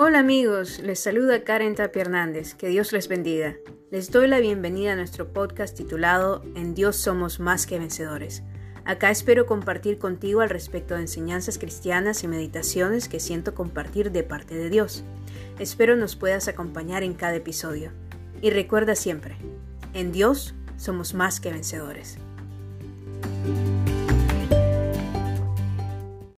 Hola amigos, les saluda Karen Tapia Hernández, que Dios les bendiga. Les doy la bienvenida a nuestro podcast titulado En Dios somos más que vencedores. Acá espero compartir contigo al respecto de enseñanzas cristianas y meditaciones que siento compartir de parte de Dios. Espero nos puedas acompañar en cada episodio. Y recuerda siempre, en Dios somos más que vencedores.